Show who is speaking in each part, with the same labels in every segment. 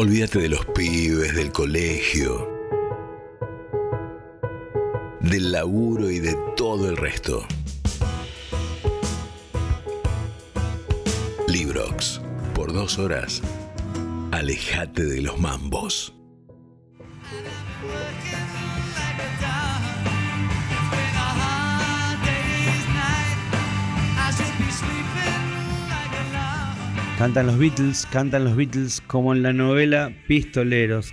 Speaker 1: Olvídate de los pibes, del colegio, del laburo y de todo el resto. Librox, por dos horas, alejate de los mambos.
Speaker 2: Cantan los Beatles, cantan los Beatles como en la novela Pistoleros.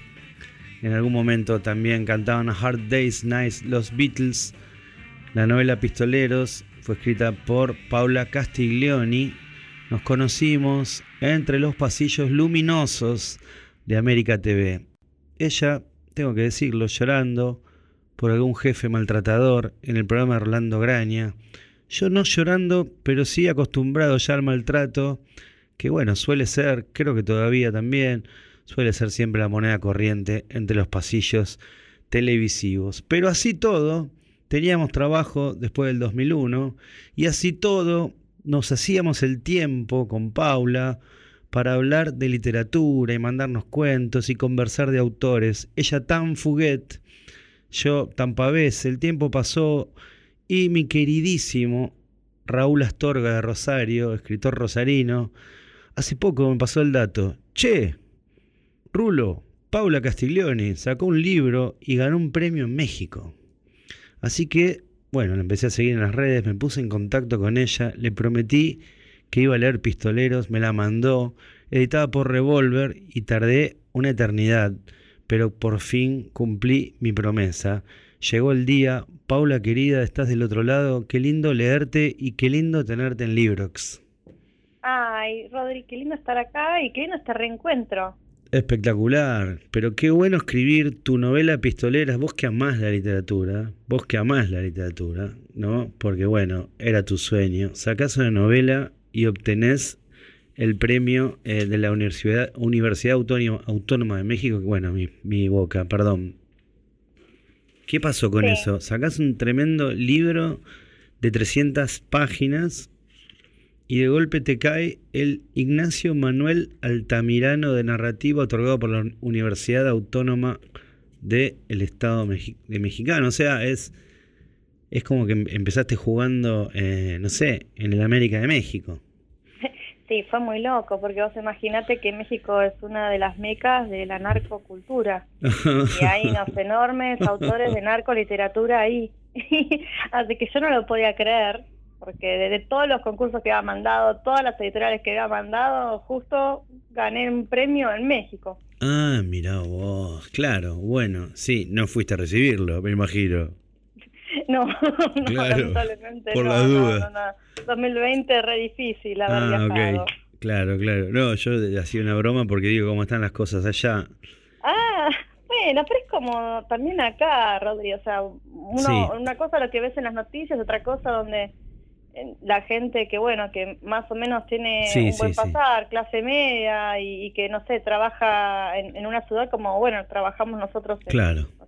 Speaker 2: En algún momento también cantaban Hard Day's Night los Beatles. La novela Pistoleros fue escrita por Paula Castiglioni. Nos conocimos entre los pasillos luminosos de América TV. Ella, tengo que decirlo, llorando por algún jefe maltratador en el programa Orlando Graña. Yo no llorando, pero sí acostumbrado ya al maltrato que bueno, suele ser, creo que todavía también, suele ser siempre la moneda corriente entre los pasillos televisivos. Pero así todo, teníamos trabajo después del 2001 y así todo nos hacíamos el tiempo con Paula para hablar de literatura y mandarnos cuentos y conversar de autores. Ella tan fuguet, yo tan pavés, el tiempo pasó y mi queridísimo Raúl Astorga de Rosario, escritor rosarino, Hace poco me pasó el dato. Che, Rulo, Paula Castiglioni sacó un libro y ganó un premio en México. Así que, bueno, la empecé a seguir en las redes, me puse en contacto con ella, le prometí que iba a leer Pistoleros, me la mandó, editada por Revolver y tardé una eternidad, pero por fin cumplí mi promesa. Llegó el día, Paula querida, estás del otro lado, qué lindo leerte y qué lindo tenerte en Librox.
Speaker 3: Ay, Rodri, qué lindo estar acá y qué lindo este reencuentro.
Speaker 2: Espectacular, pero qué bueno escribir tu novela Pistoleras, vos que amás la literatura, vos que amás la literatura, ¿no? Porque bueno, era tu sueño. Sacás una novela y obtenés el premio eh, de la Universidad, Universidad Autónoma, de México, bueno, mi, boca, perdón. ¿Qué pasó con eso? Sacás un tremendo libro de 300 páginas y de golpe te cae el Ignacio Manuel Altamirano de narrativa otorgado por la Universidad Autónoma del Estado de Mexicano. O sea, es, es como que em-, empezaste jugando, eh, no sé, en el América de México.
Speaker 3: Sí, fue muy loco, porque vos imaginate que México es una de las mecas de la narcocultura. y hay unos enormes autores de narcoliteratura ahí. Así que yo no lo podía creer porque de, todos los concursos que había mandado, todas las editoriales que había mandado, justo gané un premio en México.
Speaker 2: Ah, mira vos, claro, bueno, sí, no fuiste a recibirlo, me imagino.
Speaker 3: No, lamentablemente por la duda. 2020 re difícil haber ah, viajado.
Speaker 2: Claro, claro. No, yo hacía una broma porque digo cómo están las cosas allá.
Speaker 3: Ah, bueno, pero es como también acá, Rodri, o sea, uno, una cosa lo que ves en las noticias, otra cosa donde la gente que bueno que más o menos tiene un buen pasar clase media y, que no sé trabaja en, una ciudad como bueno trabajamos nosotros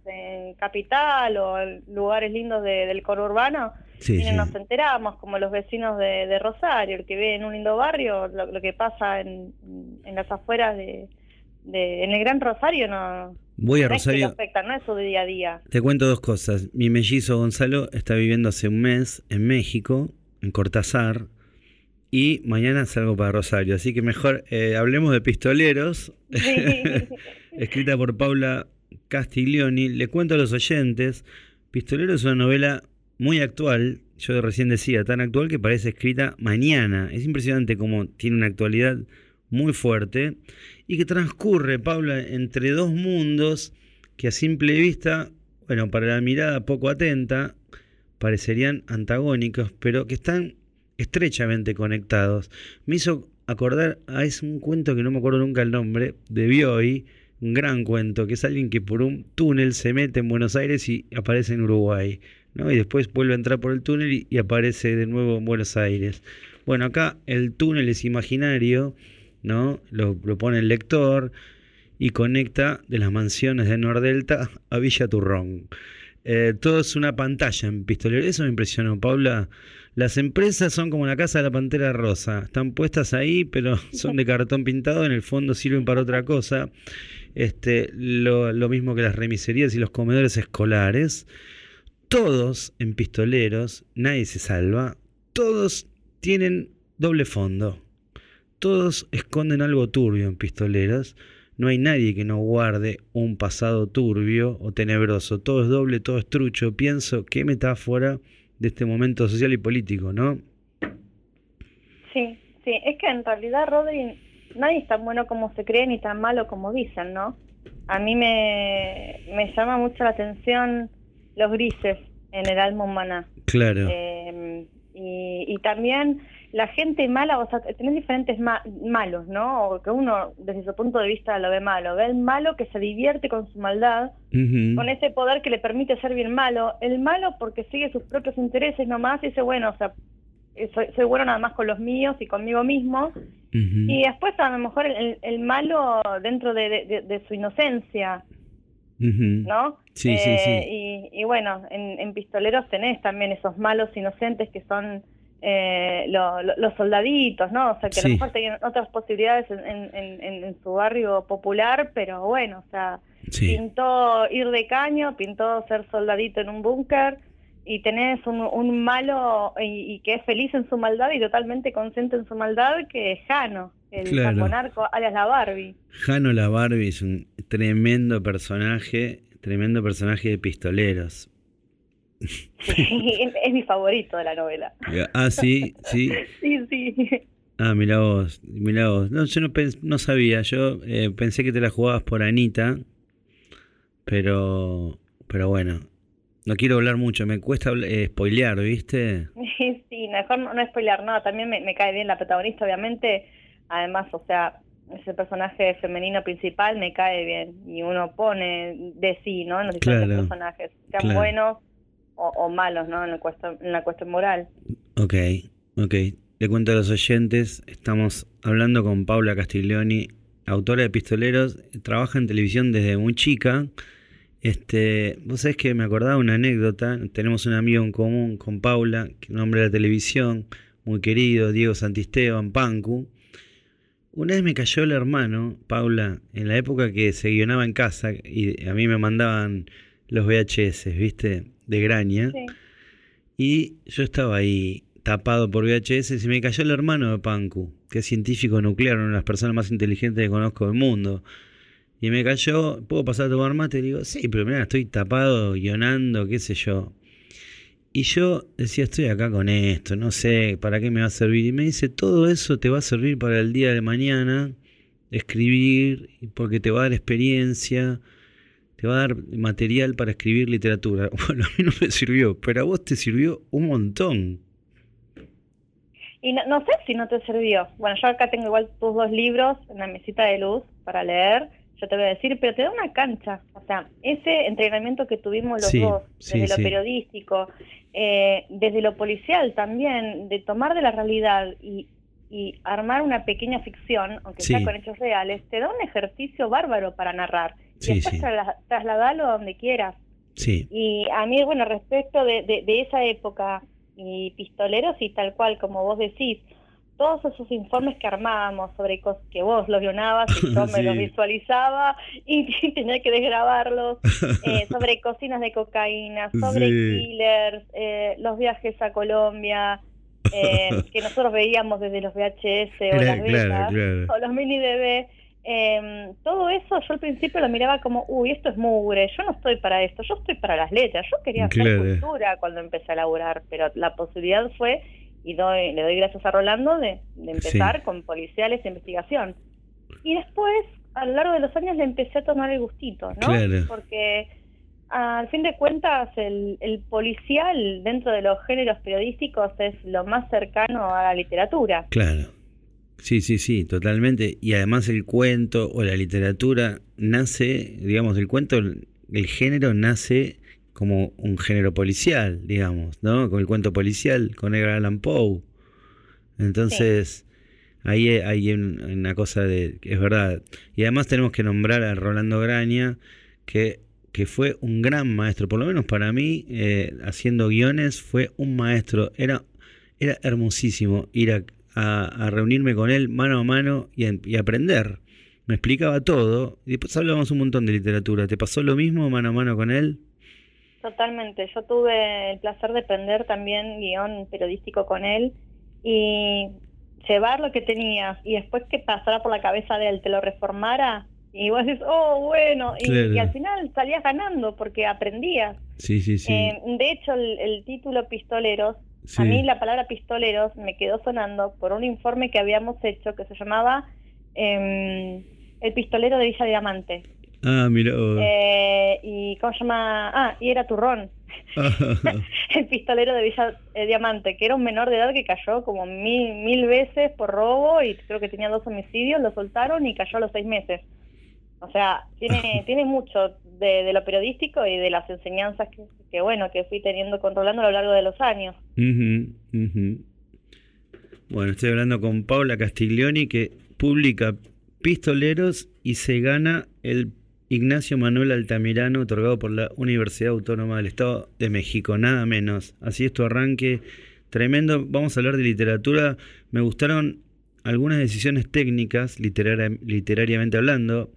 Speaker 3: en, capital o en lugares lindos del conurbano y nos enteramos como los vecinos de, Rosario el que ve en un lindo barrio lo, que pasa en, las afueras de, en el Gran Rosario no
Speaker 2: Voy a Rosario.
Speaker 3: afecta, no es su día a día.
Speaker 2: Te cuento dos cosas. Mi mellizo Gonzalo está viviendo hace un mes en México en Cortázar. Y mañana salgo para Rosario. Así que mejor eh, hablemos de Pistoleros, escrita por Paula Castiglioni. Le cuento a los oyentes, Pistoleros es una novela muy actual, yo recién decía, tan actual que parece escrita mañana. Es impresionante cómo tiene una actualidad muy fuerte y que transcurre, Paula, entre dos mundos que a simple vista, bueno, para la mirada poco atenta, parecerían antagónicos, pero que están estrechamente conectados. Me hizo acordar a es un cuento que no me acuerdo nunca el nombre, de Bioy, un gran cuento, que es alguien que por un túnel se mete en Buenos Aires y aparece en Uruguay, ¿no? y después vuelve a entrar por el túnel y, aparece de nuevo en Buenos Aires. Bueno, acá el túnel es imaginario, ¿no? Lo, pone el lector y conecta de las mansiones de Nordelta a Villa Turrón. Eh, todo es una pantalla en Pistolero. Eso me impresionó, Paula. Las empresas son como la casa de la pantera rosa, están puestas ahí, pero son de cartón pintado, en el fondo sirven para otra cosa. Este, lo, lo mismo que las remiserías y los comedores escolares. Todos en pistoleros, nadie se salva, todos tienen doble fondo. Todos esconden algo turbio en pistoleros. No hay nadie que no guarde un pasado turbio o tenebroso. Todo es doble, todo es trucho. Pienso, qué metáfora de este momento social y político, ¿no?
Speaker 3: Sí, sí. Es que en realidad, Rodri, nadie es tan bueno como se cree ni tan malo como dicen, ¿no? A mí me, me llama mucho la atención los grises en el alma humana.
Speaker 2: Claro.
Speaker 3: Eh, y, y también la gente mala, o sea, tenés diferentes malos, ¿no? O que uno, desde su punto de vista, lo ve malo. Ve el malo que se divierte con su maldad, con ese poder que le permite ser bien malo. El malo porque sigue sus propios intereses nomás y dice, bueno, o sea, eh, soy, bueno nada más con los míos y conmigo mismo. Y después, a lo mejor, el, malo dentro de, su inocencia. ¿No?
Speaker 2: Sí, sí, sí.
Speaker 3: Eh, y, bueno, en, en Pistoleros tenés también esos malos inocentes que son eh, los soldaditos, ¿no? O sea, que a lo mejor tenían otras posibilidades en, su barrio popular, pero bueno, o sea, pintó ir de caño, pintó ser soldadito en un búnker y tenés un, malo y, que es feliz en su maldad y totalmente consciente en su maldad, que es Jano, el claro. alias la Barbie.
Speaker 2: Jano la Barbie es un tremendo personaje, tremendo personaje de pistoleros
Speaker 3: es mi favorito de la novela.
Speaker 2: Ah, sí, sí.
Speaker 3: sí, sí.
Speaker 2: Ah, mira vos, mira vos. No, yo no, no sabía, yo eh, pensé que te la jugabas por Anita, pero, pero bueno, no quiero hablar mucho, me cuesta eh, spoilear, ¿viste?
Speaker 3: sí, mejor no, no spoilear nada, también me, cae bien la protagonista, obviamente, además, o sea, ese personaje femenino principal me cae bien y uno pone de sí, ¿no? En los diferentes personajes, sean buenos o, malos, ¿no? En la, cuestión, moral.
Speaker 2: Ok, ok. Le cuento a los oyentes, estamos hablando con Paula Castiglioni, autora de Pistoleros, trabaja en televisión desde muy chica. Este, vos sabés que me acordaba una anécdota, tenemos un amigo en común con Paula, que nombre de la televisión, muy querido, Diego Santisteban, Pancu. Una vez me cayó el hermano, Paula, en la época que se guionaba en casa y a mí me mandaban los VHS, ¿viste? De Graña. Y yo estaba ahí tapado por VHS y se me cayó el hermano de Panku, que es científico nuclear, una de las personas más inteligentes que conozco del mundo. Y me cayó, ¿puedo pasar a tomar mate? Y digo, sí, pero mira, estoy tapado, guionando, qué sé yo. Y yo decía, estoy acá con esto, no sé para qué me va a servir. Y me dice, todo eso te va a servir para el día de mañana, escribir, porque te va a dar experiencia, te va a dar material para escribir literatura. Bueno, a mí no me sirvió, pero a vos te sirvió un montón.
Speaker 3: Y no, sé si no te sirvió. Bueno, yo acá tengo igual tus dos libros en la mesita de luz para leer. Yo te voy a decir, pero te da una cancha. O sea, ese entrenamiento que tuvimos los dos, desde lo periodístico, eh, desde lo policial también, de tomar de la realidad y, y armar una pequeña ficción, aunque sea con hechos reales, te da un ejercicio bárbaro para narrar y después trasladalo a donde quieras.
Speaker 2: Sí.
Speaker 3: Y a mí, bueno, respecto de, de, esa época y pistoleros y tal cual, como vos decís, todos esos informes que armábamos sobre cosas que vos los guionabas y yo me los visualizaba y tenía que desgrabarlos, eh, sobre cocinas de cocaína, sobre killers, eh, los viajes a Colombia, eh, que nosotros veíamos desde los VHS o las betas, o los mini DB. Eh, todo eso yo al principio lo miraba como, uy, esto es mugre, yo no estoy para esto, yo estoy para las letras, yo quería hacer cultura cuando empecé a laburar, pero la posibilidad fue, y doy, le doy gracias a Rolando, de, empezar con policiales e investigación. Y después, a lo largo de los años, le empecé a tomar el gustito, ¿no? Porque al fin de cuentas, el, el policial dentro de los géneros periodísticos es lo más cercano a la literatura.
Speaker 2: Claro. Sí, sí, sí, totalmente. Y además el cuento o la literatura nace, digamos, el cuento, el género nace como un género policial, digamos, ¿no? Con el cuento policial, con Edgar Allan Poe. Entonces, ahí hay una cosa de, es verdad. Y además tenemos que nombrar a Rolando Graña, que, que fue un gran maestro, por lo menos para mí, eh, haciendo guiones, fue un maestro. Era era hermosísimo ir a, reunirme con él mano a mano y, aprender. Me explicaba todo y después hablábamos un montón de literatura. ¿Te pasó lo mismo mano a mano con él?
Speaker 3: Totalmente. Yo tuve el placer de aprender también guion periodístico con él y llevar lo que tenías y después que pasara por la cabeza de él, te lo reformara y vos decís, oh, bueno, y, al final salías ganando porque aprendías.
Speaker 2: Sí, sí, sí.
Speaker 3: Eh, de hecho, el, título Pistoleros, a mí la palabra pistoleros me quedó sonando por un informe que habíamos hecho que se llamaba em, El pistolero de Villa Diamante.
Speaker 2: Ah, mira.
Speaker 3: Eh, y ¿cómo se llama? Ah, y era Turrón. el pistolero de Villa eh, Diamante, que era un menor de edad que cayó como mil, mil veces por robo y creo que tenía dos homicidios, lo soltaron y cayó a los seis meses. O sea, tiene, tiene mucho de, lo periodístico y de las enseñanzas que, bueno, que fui teniendo controlando a lo largo de los años.
Speaker 2: Bueno, estoy hablando con Paula Castiglioni que publica Pistoleros y se gana el Ignacio Manuel Altamirano otorgado por la Universidad Autónoma del Estado de México, nada menos. Así es tu arranque tremendo. Vamos a hablar de literatura. Me gustaron algunas decisiones técnicas, literariamente hablando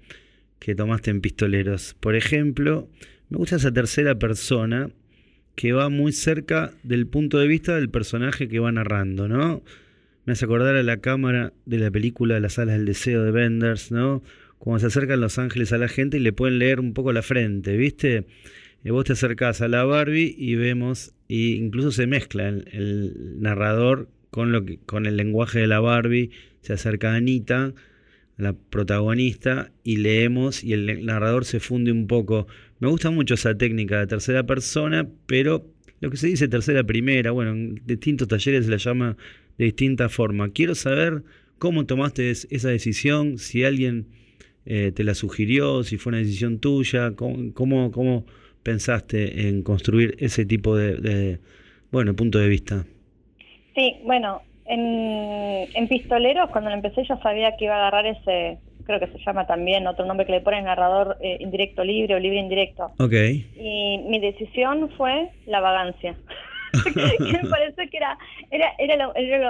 Speaker 2: que tomaste en Pistoleros. Por ejemplo, me gusta esa tercera persona que va muy cerca del punto de vista del personaje que va narrando, ¿no? Me hace acordar a la cámara de la película Las alas del deseo de Benders, ¿no? Cuando se acercan los ángeles a la gente y le pueden leer un poco la frente, ¿viste? Y vos te acercás a la Barbie y vemos, y incluso se mezcla el, narrador con, lo que, con el lenguaje de la Barbie, se acerca a Anita la protagonista y leemos y el narrador se funde un poco. Me gusta mucho esa técnica de tercera persona, pero lo que se dice tercera primera, bueno, en distintos talleres se la llama de distinta forma. Quiero saber cómo tomaste esa decisión, si alguien eh, te la sugirió, si fue una decisión tuya, cómo, cómo, pensaste en construir ese tipo de, de, bueno, punto de vista.
Speaker 3: Sí, bueno, en, Pistoleros, cuando lo empecé, yo sabía que iba a agarrar ese, creo que se llama también, otro nombre que le ponen narrador eh, indirecto libre o libre indirecto.
Speaker 2: Ok.
Speaker 3: Y mi decisión fue la vagancia. me parece que era, era, era,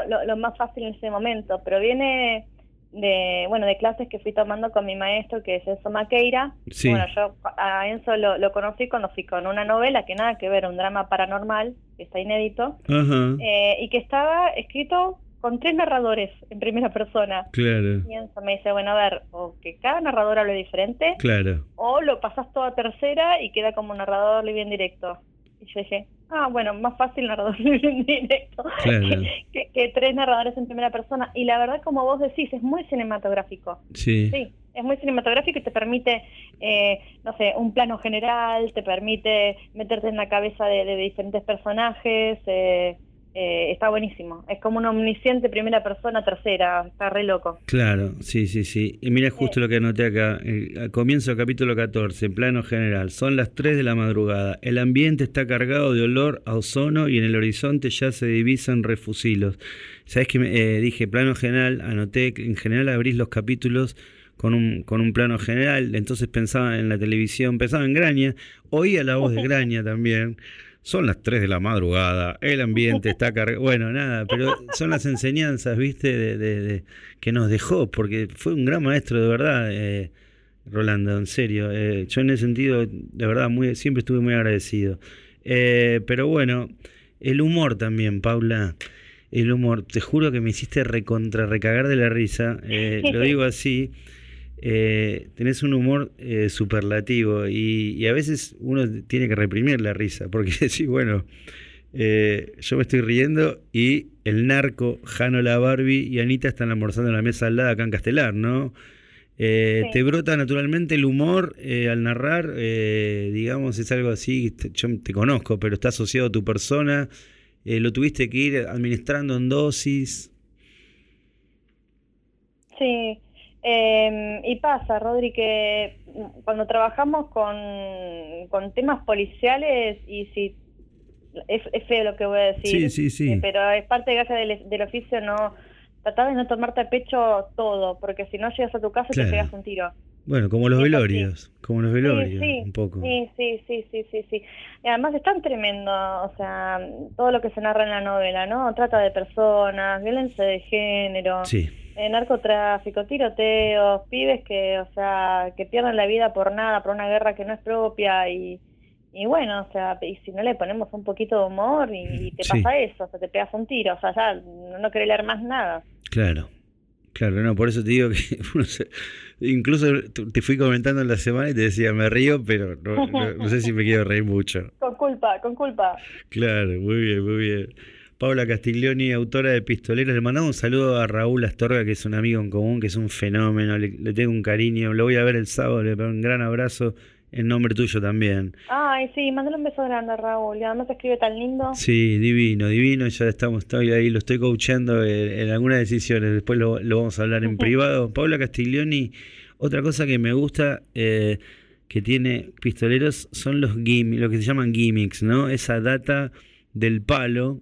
Speaker 3: lo, lo, más fácil en ese momento, pero viene de bueno de clases que fui tomando con mi maestro que es Enzo Maqueira. Bueno yo a Enzo lo, conocí cuando fui con una novela que nada que ver un drama paranormal que está inédito eh, y que estaba escrito con tres narradores en primera persona.
Speaker 2: Claro.
Speaker 3: Y Enzo me dice bueno a ver o que cada narrador hable diferente
Speaker 2: claro.
Speaker 3: o lo pasas todo a tercera y queda como narrador bien directo y yo dije, ah, bueno, más fácil narrador en directo que, tres narradores en primera persona. Y la verdad, como vos decís, es muy cinematográfico.
Speaker 2: Sí.
Speaker 3: Sí, es muy cinematográfico y te permite, eh, no sé, un plano general, te permite meterte en la cabeza de, de diferentes personajes. Eh, eh, está buenísimo. Es como una omnisciente primera persona, tercera, está re loco.
Speaker 2: Claro, sí, sí, sí. Y mira justo lo que anoté acá, al comienzo del capítulo 14, en plano general, son las 3 de la madrugada, el ambiente está cargado de olor a ozono y en el horizonte ya se divisan refusilos. ¿Sabes que eh, dije plano general? Anoté que en general abrís los capítulos con un, con un plano general, entonces pensaba en la televisión, pensaba en Graña, oía la voz de Graña también. Son las 3 de la madrugada, el ambiente está cargado. Bueno, nada, pero son las enseñanzas, ¿viste? De, de, que nos dejó, porque fue un gran maestro, de verdad, eh, Rolando, en serio. Eh, yo en ese sentido, de verdad, muy, siempre estuve muy agradecido. Eh, pero bueno, el humor también, Paula. El humor, te juro que me hiciste recontra recagar de la risa, lo digo así eh, tenés un humor eh, superlativo y, a veces uno tiene que reprimir la risa, porque decís, bueno, eh, yo me estoy riendo y el narco, Jano la Barbie y Anita están almorzando en la mesa al lado acá en Castelar, ¿no? Eh, ¿Te brota naturalmente el humor al narrar? digamos, es algo así, yo te conozco, pero está asociado a tu persona. ¿Lo tuviste que ir administrando en dosis?
Speaker 3: Sí, eh, y pasa, Rodri, que cuando trabajamos con, con temas policiales, y si es, feo lo que voy a decir,
Speaker 2: sí, sí, sí.
Speaker 3: Eh, pero es parte de del, del oficio no tratar de no tomarte a pecho todo, porque si no llegas a tu casa te pegas un tiro.
Speaker 2: Bueno, como los velorios, como los velorios, un poco.
Speaker 3: Sí, sí, sí, sí, sí, sí. Y además es tan tremendo, o sea, todo lo que se narra en la novela, ¿no? Trata de personas, violencia de género, eh, narcotráfico, tiroteos, pibes que, o sea, que pierden la vida por nada, por una guerra que no es propia y, y bueno, o sea, y si no le ponemos un poquito de humor y, te pasa eso, o sea, te pegas un tiro, o sea, ya no querés leer más nada.
Speaker 2: Claro. Claro, no, por eso te digo que incluso te fui comentando en la semana y te decía, me río, pero no, sé si me quiero reír mucho.
Speaker 3: Con culpa, con culpa.
Speaker 2: Claro, muy bien, muy bien. Paula Castiglioni, autora de Pistoleros, le mandamos un saludo a Raúl Astorga, que es un amigo en común, que es un fenómeno, le, le tengo un cariño, lo voy a ver el sábado, le doy un gran abrazo en nombre tuyo también.
Speaker 3: Ay, sí, mándale un beso grande, Raúl. Y además escribe tan lindo.
Speaker 2: Sí, divino, divino. Ya estamos, estoy ahí, lo estoy coachando en, algunas decisiones. Después lo, vamos a hablar en privado. Paula Castiglioni, otra cosa que me gusta eh, que tiene Pistoleros son los gimmicks, lo que se llaman gimmicks, ¿no? Esa data del palo,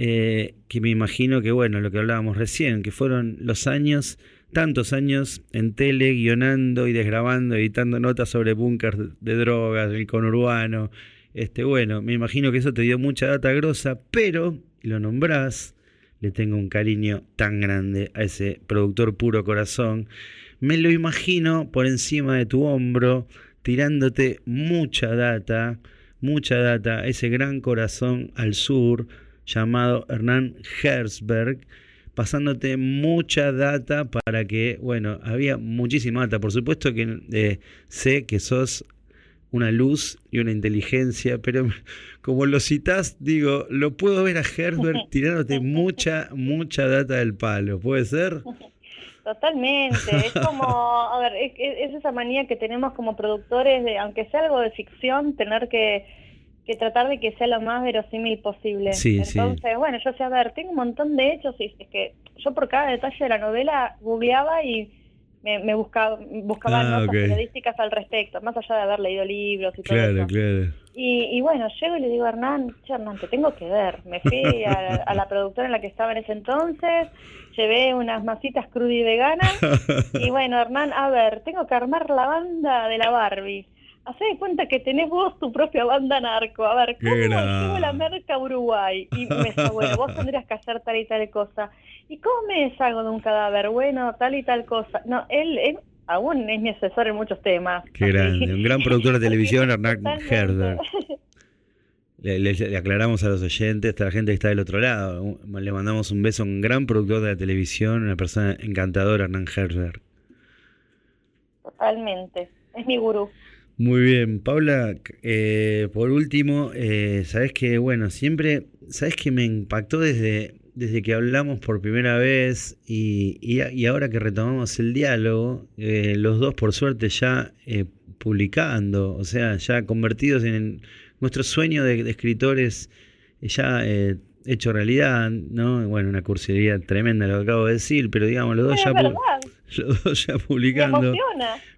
Speaker 2: eh, que me imagino que, bueno, lo que hablábamos recién, que fueron los años tantos años en tele, guionando y desgrabando, editando notas sobre búnkers de drogas, el conurbano. Este, bueno, me imagino que eso te dio mucha data grosa, pero lo nombrás, le tengo un cariño tan grande a ese productor puro corazón. Me lo imagino por encima de tu hombro, tirándote mucha data, mucha data, ese gran corazón al sur llamado Hernán Herzberg pasándote mucha data para que, bueno, había muchísima data. Por supuesto que eh, sé que sos una luz y una inteligencia, pero como lo citas, digo, lo puedo ver a Herbert tirándote mucha, mucha data del palo, ¿puede ser?
Speaker 3: Totalmente, es como, a ver, es, esa manía que tenemos como productores de, aunque sea algo de ficción, tener que que tratar de que sea lo más verosímil posible. Entonces, bueno, yo sé, a ver, tengo un montón de hechos y es que yo por cada detalle de la novela googleaba y me, buscaba, buscaba ah, notas periodísticas al respecto, más allá de haber leído libros y todo eso. Claro. Y, y bueno, llego y le digo a Hernán, che, Hernán, te tengo que ver. Me fui a, la productora en la que estaba en ese entonces, llevé unas masitas crudas y veganas, y bueno, Hernán, a ver, tengo que armar la banda de la Barbie Hacé de cuenta que tenés vos tu propia banda narco. A ver, ¿cómo llevo la merca a Uruguay? Y me dice, bueno, vos tendrías que hacer tal y tal cosa. ¿Y cómo me deshago de un cadáver? Bueno, tal y tal cosa. No, él, aún es mi asesor en muchos temas.
Speaker 2: Qué grande. Un gran productor de televisión, Hernán Herder. Le, aclaramos a los oyentes, a la gente que está del otro lado. Le mandamos un beso a un gran productor de la televisión, una persona encantadora, Hernán Herder.
Speaker 3: Totalmente. Es mi gurú.
Speaker 2: Muy bien, Paula, eh, por último, eh, sabes que, bueno, siempre, sabes que me impactó desde, desde que hablamos por primera vez y, y, ahora que retomamos el diálogo, eh, los dos por suerte ya publicando, o sea, ya convertidos en nuestro sueño de, escritores ya hecho realidad, ¿no? Bueno, una cursilería tremenda lo que acabo de decir, pero digamos, los dos, ya, los dos ya publicando.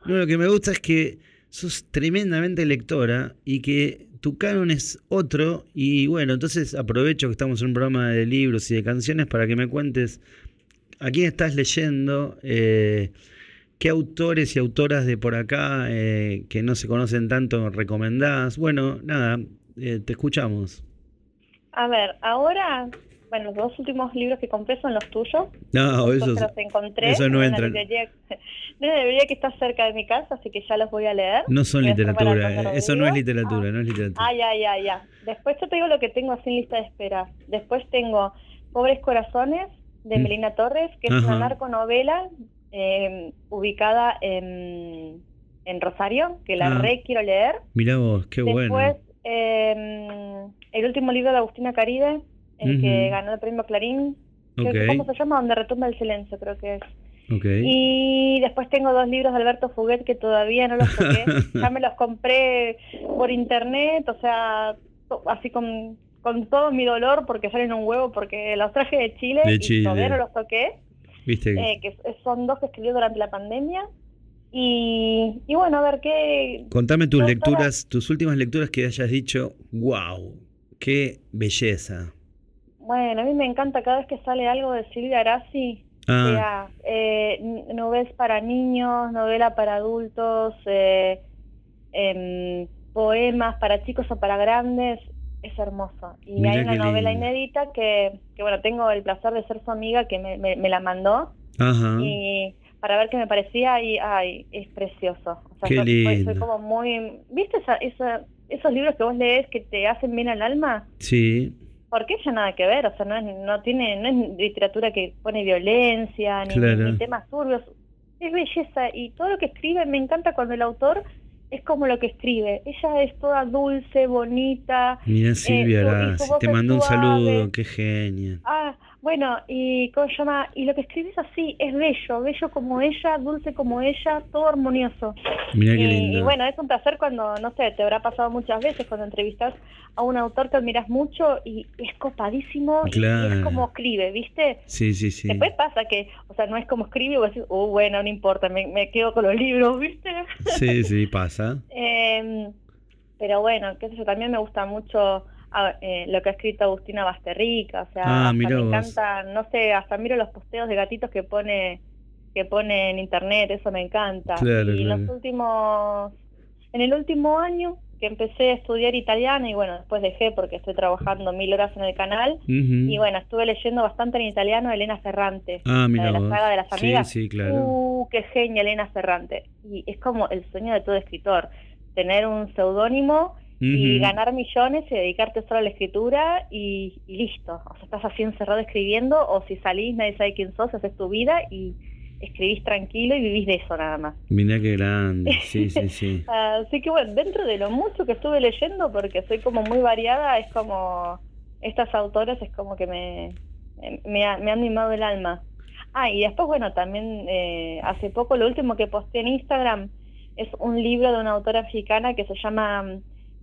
Speaker 2: No, lo que me gusta es que sos tremendamente lectora y que tu canon es otro y bueno, entonces aprovecho que estamos en un programa de libros y de canciones para que me cuentes a quién estás leyendo, eh, qué autores y autoras de por acá eh, que no se conocen tanto recomendás. Bueno, nada, eh, te escuchamos.
Speaker 3: A ver, ahora bueno, los dos últimos libros que compré son los tuyos.
Speaker 2: No,
Speaker 3: esos, los encontré.
Speaker 2: Eso no entra.
Speaker 3: No debería que está cerca de mi casa, así que ya los voy a leer.
Speaker 2: No son literatura, eso no es literatura, no es literatura.
Speaker 3: Ah, ya, ya, ya. Después yo te digo lo que tengo así en lista de espera. Después tengo Pobres Corazones, de mm. Melina Torres, que es una narconovela eh, ubicada en, en, Rosario, que la ah. re quiero leer.
Speaker 2: Mirá vos, qué bueno.
Speaker 3: Después, eh, el último libro de Agustina Caride, el que ganó el premio Clarín. ¿Cómo se llama? Donde retumba el silencio, creo que es. Y después tengo dos libros de Alberto Fuguet que todavía no los toqué. ya me los compré por internet, o sea, así con, con todo mi dolor porque salen un huevo, porque los traje de Chile, y todavía no los toqué.
Speaker 2: ¿Viste?
Speaker 3: Eh, que son dos que escribió durante la pandemia. Y, y bueno, a ver qué...
Speaker 2: Contame tus lecturas, tus últimas lecturas que hayas dicho, wow, qué belleza.
Speaker 3: Bueno, a mí me encanta cada vez que sale algo de Silvia Arasi, ah. sea eh, novelas para niños, novela para adultos, eh, em, poemas para chicos o para grandes, es hermoso. Y hay una novela inédita que, que, bueno, tengo el placer de ser su amiga que me, me, la mandó. Y para ver qué me parecía y, ay, es precioso. O sea, soy, como muy... ¿Viste esa, esos libros que vos lees que te hacen bien al alma?
Speaker 2: Sí.
Speaker 3: Porque ella nada que ver, o sea, no, es, no tiene no es literatura que pone violencia ni, ni temas turbios, es belleza y todo lo que escribe me encanta cuando el autor es como lo que escribe. Ella es toda dulce, bonita.
Speaker 2: Mira Silvia, eh, te mando un saludo, qué genia.
Speaker 3: Ah, bueno, y ¿cómo se llama? Y lo que escribes así, es bello, bello como ella, dulce como ella, todo armonioso.
Speaker 2: Mira qué lindo.
Speaker 3: Y bueno, es un placer cuando, no sé, te habrá pasado muchas veces cuando entrevistas a un autor que admiras mucho y es copadísimo y es como escribe, ¿viste?
Speaker 2: Sí, sí, sí.
Speaker 3: Después pasa que, o sea, no es como escribe y vos decís, oh, bueno, no importa, me, me quedo con los libros, ¿viste?
Speaker 2: Sí, sí, pasa.
Speaker 3: eh, pero bueno, qué sé yo, también me gusta mucho eh, lo que ha escrito Agustina Basterrica, o sea, ah, me encanta, no sé, hasta miro los posteos de gatitos que pone que pone en internet, eso me encanta. y los últimos, en el último año que empecé a estudiar italiano y bueno, después dejé porque estoy trabajando mil horas en el canal y bueno, estuve leyendo bastante en italiano Elena Ferrante,
Speaker 2: ah,
Speaker 3: de la saga de las amigas.
Speaker 2: Sí, sí, claro.
Speaker 3: Uh, qué genia Elena Ferrante. Y es como el sueño de todo escritor, tener un seudónimo y ganar millones y dedicarte solo a la escritura y, listo. O sea, estás así encerrado escribiendo o si salís nadie sabe quién sos, haces tu vida y escribís tranquilo y vivís de eso nada más.
Speaker 2: Mira qué grande, sí, sí, sí.
Speaker 3: así que bueno, dentro de lo mucho que estuve leyendo, porque soy como muy variada, es como, estas autores es como que me, me, han mimado el alma. Ah, y después, bueno, también eh, hace poco lo último que posté en Instagram es un libro de una autora mexicana que se llama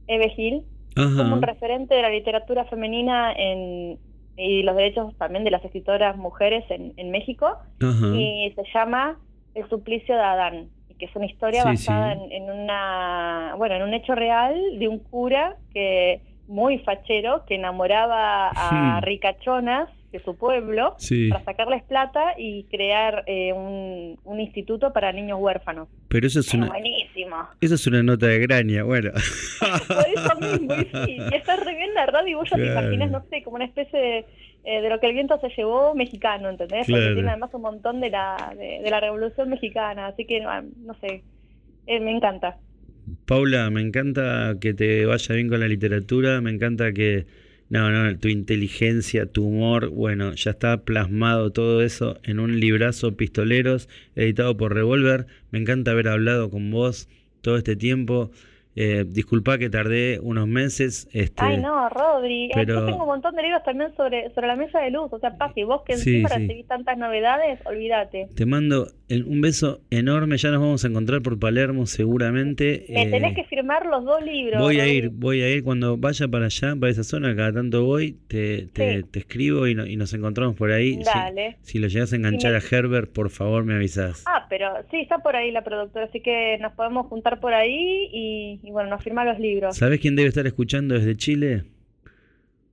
Speaker 3: Eve Gil, como un referente de la literatura femenina en, y los derechos también de las escritoras mujeres en, en México, y se llama El suplicio de Adán, que es una historia basada En, una, bueno, en un hecho real de un cura que muy fachero que enamoraba a ricachonas de su pueblo para sacarles plata y crear eh, un, un, instituto para niños huérfanos.
Speaker 2: Pero eso es una,
Speaker 3: buenísimo.
Speaker 2: Eso es una nota de graña, bueno.
Speaker 3: Por eso mismo, y, está re bien verdad y vos ya te imaginas, no sé, como una especie de, eh, de lo que el viento se llevó mexicano, ¿entendés? Porque tiene además un montón de la, de, la revolución mexicana, así que no, sé, eh, me encanta.
Speaker 2: Paula, me encanta que te vaya bien con la literatura, me encanta que no, no, tu inteligencia, tu humor, bueno, ya está plasmado todo eso en un librazo Pistoleros, editado por Revolver. Me encanta haber hablado con vos todo este tiempo. Eh, disculpa que tardé unos meses. Este,
Speaker 3: Ay, no, Rodri. Yo tengo un montón de libros también sobre, sobre la mesa de luz. O sea, Paz, y vos que encima recibís tantas novedades, olvídate.
Speaker 2: Te mando un beso enorme. Ya nos vamos a encontrar por Palermo seguramente.
Speaker 3: Me tenés eh, que firmar los dos libros.
Speaker 2: Voy a ir, voy a ir cuando vaya para allá, para esa zona. Cada tanto voy, te, te, escribo y, y, nos encontramos por ahí.
Speaker 3: Dale.
Speaker 2: Si, lo llegas a enganchar a Herbert, por favor me avisas.
Speaker 3: Ah, pero sí, está por ahí la productora. Así que nos podemos juntar por ahí y y bueno, nos firma los libros.
Speaker 2: ¿Sabes quién debe estar escuchando desde Chile?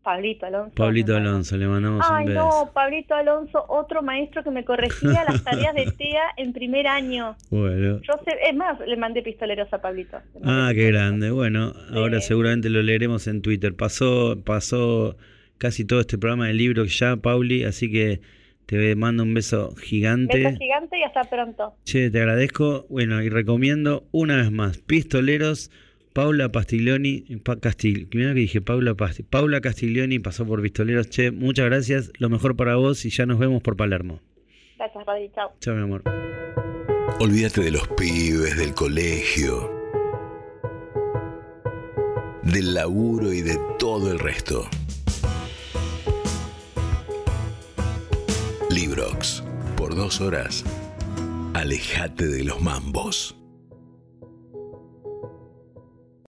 Speaker 3: Pablito Alonso.
Speaker 2: Pablito Alonso, le mandamos
Speaker 3: Ay,
Speaker 2: un
Speaker 3: beso. no, Pablito Alonso, otro maestro que me corregía las tareas de TEA en primer año.
Speaker 2: Bueno.
Speaker 3: Yo sé, es más, le mandé pistoleros a Pablito.
Speaker 2: Ah, qué grande. Bueno, ahora seguramente lo leeremos en Twitter. Pasó, pasó casi todo este programa del libro ya, Pauli, así que te mando un beso gigante.
Speaker 3: Beso gigante y hasta pronto.
Speaker 2: Che, te agradezco. Bueno, y recomiendo una vez más, Pistoleros, Paula Pastiglioni, Castil, primero que dije Paula Paula Castiglioni pasó por Pistoleros. Che, muchas gracias. Lo mejor para vos y ya nos vemos por Palermo.
Speaker 3: Gracias, Rodri. Chao.
Speaker 2: Chao, mi amor.
Speaker 1: Olvídate de los pibes, del colegio, del laburo y de todo el resto. Librox. Por dos horas, alejate de los mambos.